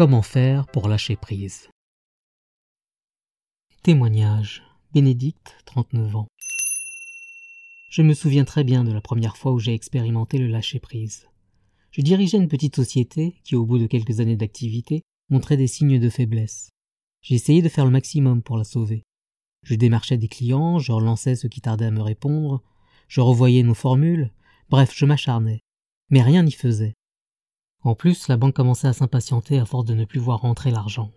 Comment faire pour lâcher prise? Témoignage. Bénédicte, 39 ans. Je me souviens très bien de la première fois où j'ai expérimenté le lâcher-prise. Je dirigeais une petite société qui, au bout de quelques années d'activité, montrait des signes de faiblesse. J'ai essayé de faire le maximum pour la sauver. Je démarchais des clients, je relançais ceux qui tardaient à me répondre, je revoyais nos formules, bref, je m'acharnais. Mais rien n'y faisait. En plus, la banque commençait à s'impatienter à force de ne plus voir rentrer l'argent.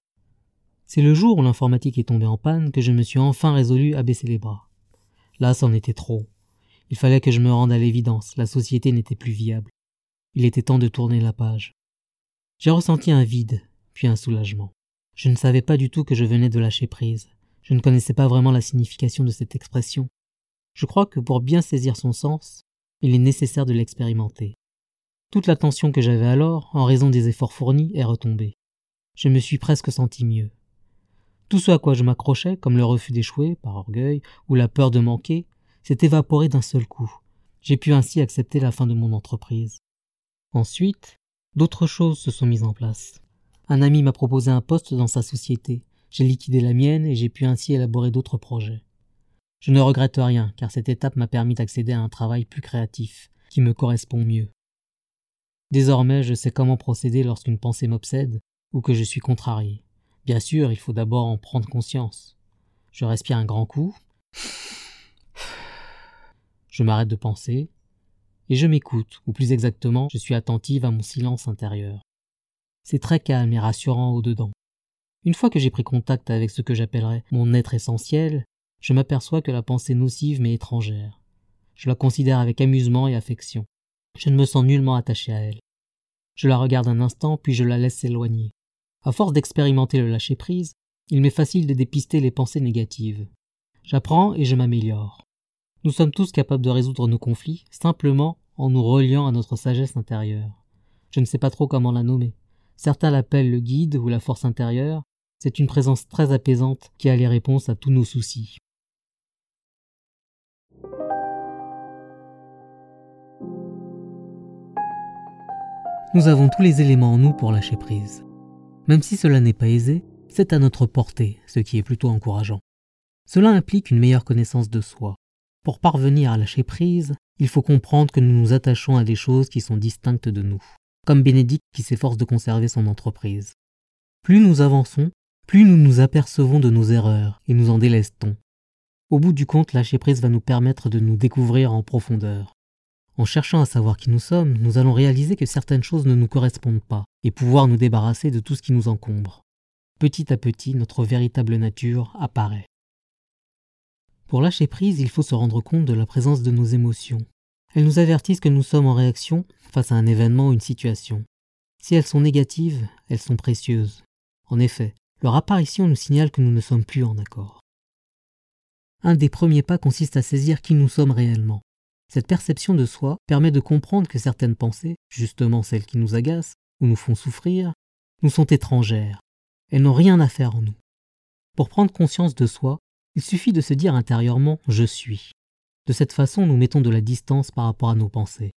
C'est le jour où l'informatique est tombée en panne que je me suis enfin résolu à baisser les bras. Là, c'en était trop. Il fallait que je me rende à l'évidence, la société n'était plus viable. Il était temps de tourner la page. J'ai ressenti un vide, puis un soulagement. Je ne savais pas du tout que je venais de lâcher prise. Je ne connaissais pas vraiment la signification de cette expression. Je crois que pour bien saisir son sens, il est nécessaire de l'expérimenter. Toute l'attention que j'avais alors, en raison des efforts fournis, est retombée. Je me suis presque senti mieux. Tout ce à quoi je m'accrochais, comme le refus d'échouer, par orgueil, ou la peur de manquer, s'est évaporé d'un seul coup. J'ai pu ainsi accepter la fin de mon entreprise. Ensuite, d'autres choses se sont mises en place. Un ami m'a proposé un poste dans sa société. J'ai liquidé la mienne et j'ai pu ainsi élaborer d'autres projets. Je ne regrette rien, car cette étape m'a permis d'accéder à un travail plus créatif, qui me correspond mieux. Désormais, je sais comment procéder lorsqu'une pensée m'obsède ou que je suis contrarié. Bien sûr, il faut d'abord en prendre conscience. Je respire un grand coup je m'arrête de penser, et je m'écoute, ou plus exactement, je suis attentive à mon silence intérieur. C'est très calme et rassurant au-dedans. Une fois que j'ai pris contact avec ce que j'appellerais mon être essentiel, je m'aperçois que la pensée nocive m'est étrangère. Je la considère avec amusement et affection. Je ne me sens nullement attaché à elle. Je la regarde un instant, puis je la laisse s'éloigner. À force d'expérimenter le lâcher-prise, il m'est facile de dépister les pensées négatives. J'apprends et je m'améliore. Nous sommes tous capables de résoudre nos conflits simplement en nous reliant à notre sagesse intérieure. Je ne sais pas trop comment la nommer. Certains l'appellent le guide ou la force intérieure. C'est une présence très apaisante qui a les réponses à tous nos soucis. Nous avons tous les éléments en nous pour lâcher prise. Même si cela n'est pas aisé, c'est à notre portée, ce qui est plutôt encourageant. Cela implique une meilleure connaissance de soi, pour parvenir à lâcher prise, il faut comprendre que nous nous attachons à des choses qui sont distinctes de nous, comme Bénédicte qui s'efforce de conserver son entreprise. Plus nous avançons, plus nous nous apercevons de nos erreurs et nous en délestons. Au bout du compte, lâcher prise va nous permettre de nous découvrir en profondeur. En cherchant à savoir qui nous sommes, nous allons réaliser que certaines choses ne nous correspondent pas et pouvoir nous débarrasser de tout ce qui nous encombre. Petit à petit, notre véritable nature apparaît. Pour lâcher prise, il faut se rendre compte de la présence de nos émotions. Elles nous avertissent que nous sommes en réaction face à un événement ou une situation. Si elles sont négatives, elles sont précieuses. En effet, leur apparition nous signale que nous ne sommes plus en accord. Un des premiers pas consiste à saisir qui nous sommes réellement. Cette perception de soi permet de comprendre que certaines pensées, justement celles qui nous agacent ou nous font souffrir, nous sont étrangères. Elles n'ont rien à faire en nous. Pour prendre conscience de soi, il suffit de se dire intérieurement je suis. De cette façon, nous mettons de la distance par rapport à nos pensées.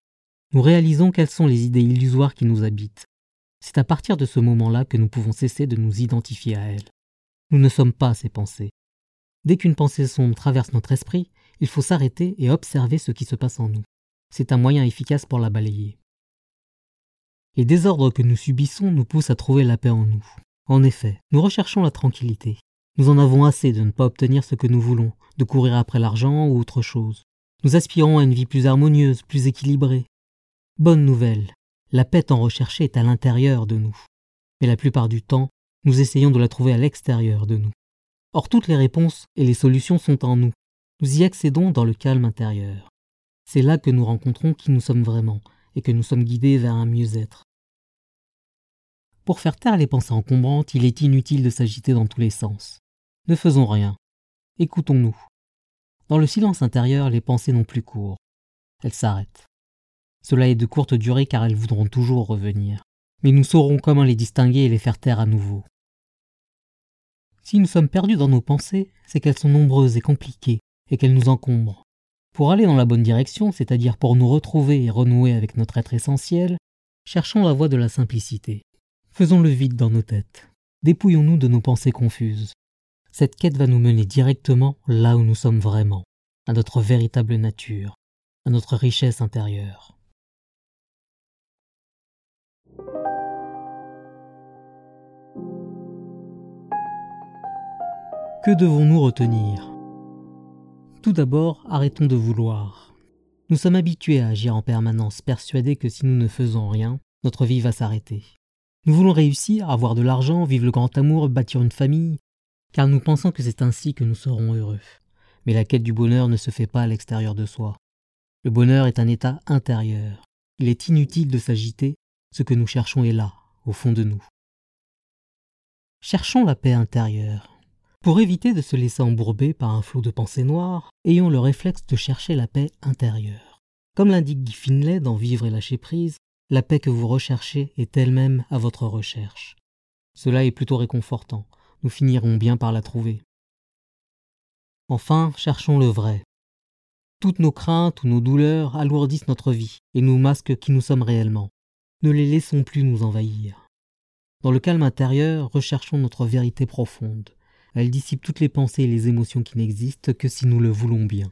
Nous réalisons quelles sont les idées illusoires qui nous habitent. C'est à partir de ce moment-là que nous pouvons cesser de nous identifier à elles. Nous ne sommes pas ces pensées. Dès qu'une pensée sombre traverse notre esprit, il faut s'arrêter et observer ce qui se passe en nous. C'est un moyen efficace pour la balayer. Les désordres que nous subissons nous poussent à trouver la paix en nous. En effet, nous recherchons la tranquillité. Nous en avons assez de ne pas obtenir ce que nous voulons, de courir après l'argent ou autre chose. Nous aspirons à une vie plus harmonieuse, plus équilibrée. Bonne nouvelle, la paix tant recherchée est à l'intérieur de nous. Mais la plupart du temps, nous essayons de la trouver à l'extérieur de nous. Or toutes les réponses et les solutions sont en nous. Nous y accédons dans le calme intérieur. C'est là que nous rencontrons qui nous sommes vraiment et que nous sommes guidés vers un mieux-être. Pour faire taire les pensées encombrantes, il est inutile de s'agiter dans tous les sens. Ne faisons rien. Écoutons-nous. Dans le silence intérieur, les pensées n'ont plus cours. Elles s'arrêtent. Cela est de courte durée car elles voudront toujours revenir. Mais nous saurons comment les distinguer et les faire taire à nouveau. Si nous sommes perdus dans nos pensées, c'est qu'elles sont nombreuses et compliquées, et qu'elles nous encombrent. Pour aller dans la bonne direction, c'est-à-dire pour nous retrouver et renouer avec notre être essentiel, cherchons la voie de la simplicité. Faisons le vide dans nos têtes. Dépouillons-nous de nos pensées confuses. Cette quête va nous mener directement là où nous sommes vraiment, à notre véritable nature, à notre richesse intérieure. Que devons-nous retenir? Tout d'abord, arrêtons de vouloir. Nous sommes habitués à agir en permanence, persuadés que si nous ne faisons rien, notre vie va s'arrêter. Nous voulons réussir, avoir de l'argent, vivre le grand amour, bâtir une famille, car nous pensons que c'est ainsi que nous serons heureux. Mais la quête du bonheur ne se fait pas à l'extérieur de soi. Le bonheur est un état intérieur. Il est inutile de s'agiter, ce que nous cherchons est là, au fond de nous. Cherchons la paix intérieure. Pour éviter de se laisser embourber par un flot de pensées noires, ayons le réflexe de chercher la paix intérieure. Comme l'indique Guy Finlay dans Vivre et lâcher prise, la paix que vous recherchez est elle-même à votre recherche. Cela est plutôt réconfortant, nous finirons bien par la trouver. Enfin, cherchons le vrai. Toutes nos craintes ou nos douleurs alourdissent notre vie et nous masquent qui nous sommes réellement. Ne les laissons plus nous envahir. Dans le calme intérieur, recherchons notre vérité profonde. Elle dissipe toutes les pensées et les émotions qui n'existent que si nous le voulons bien.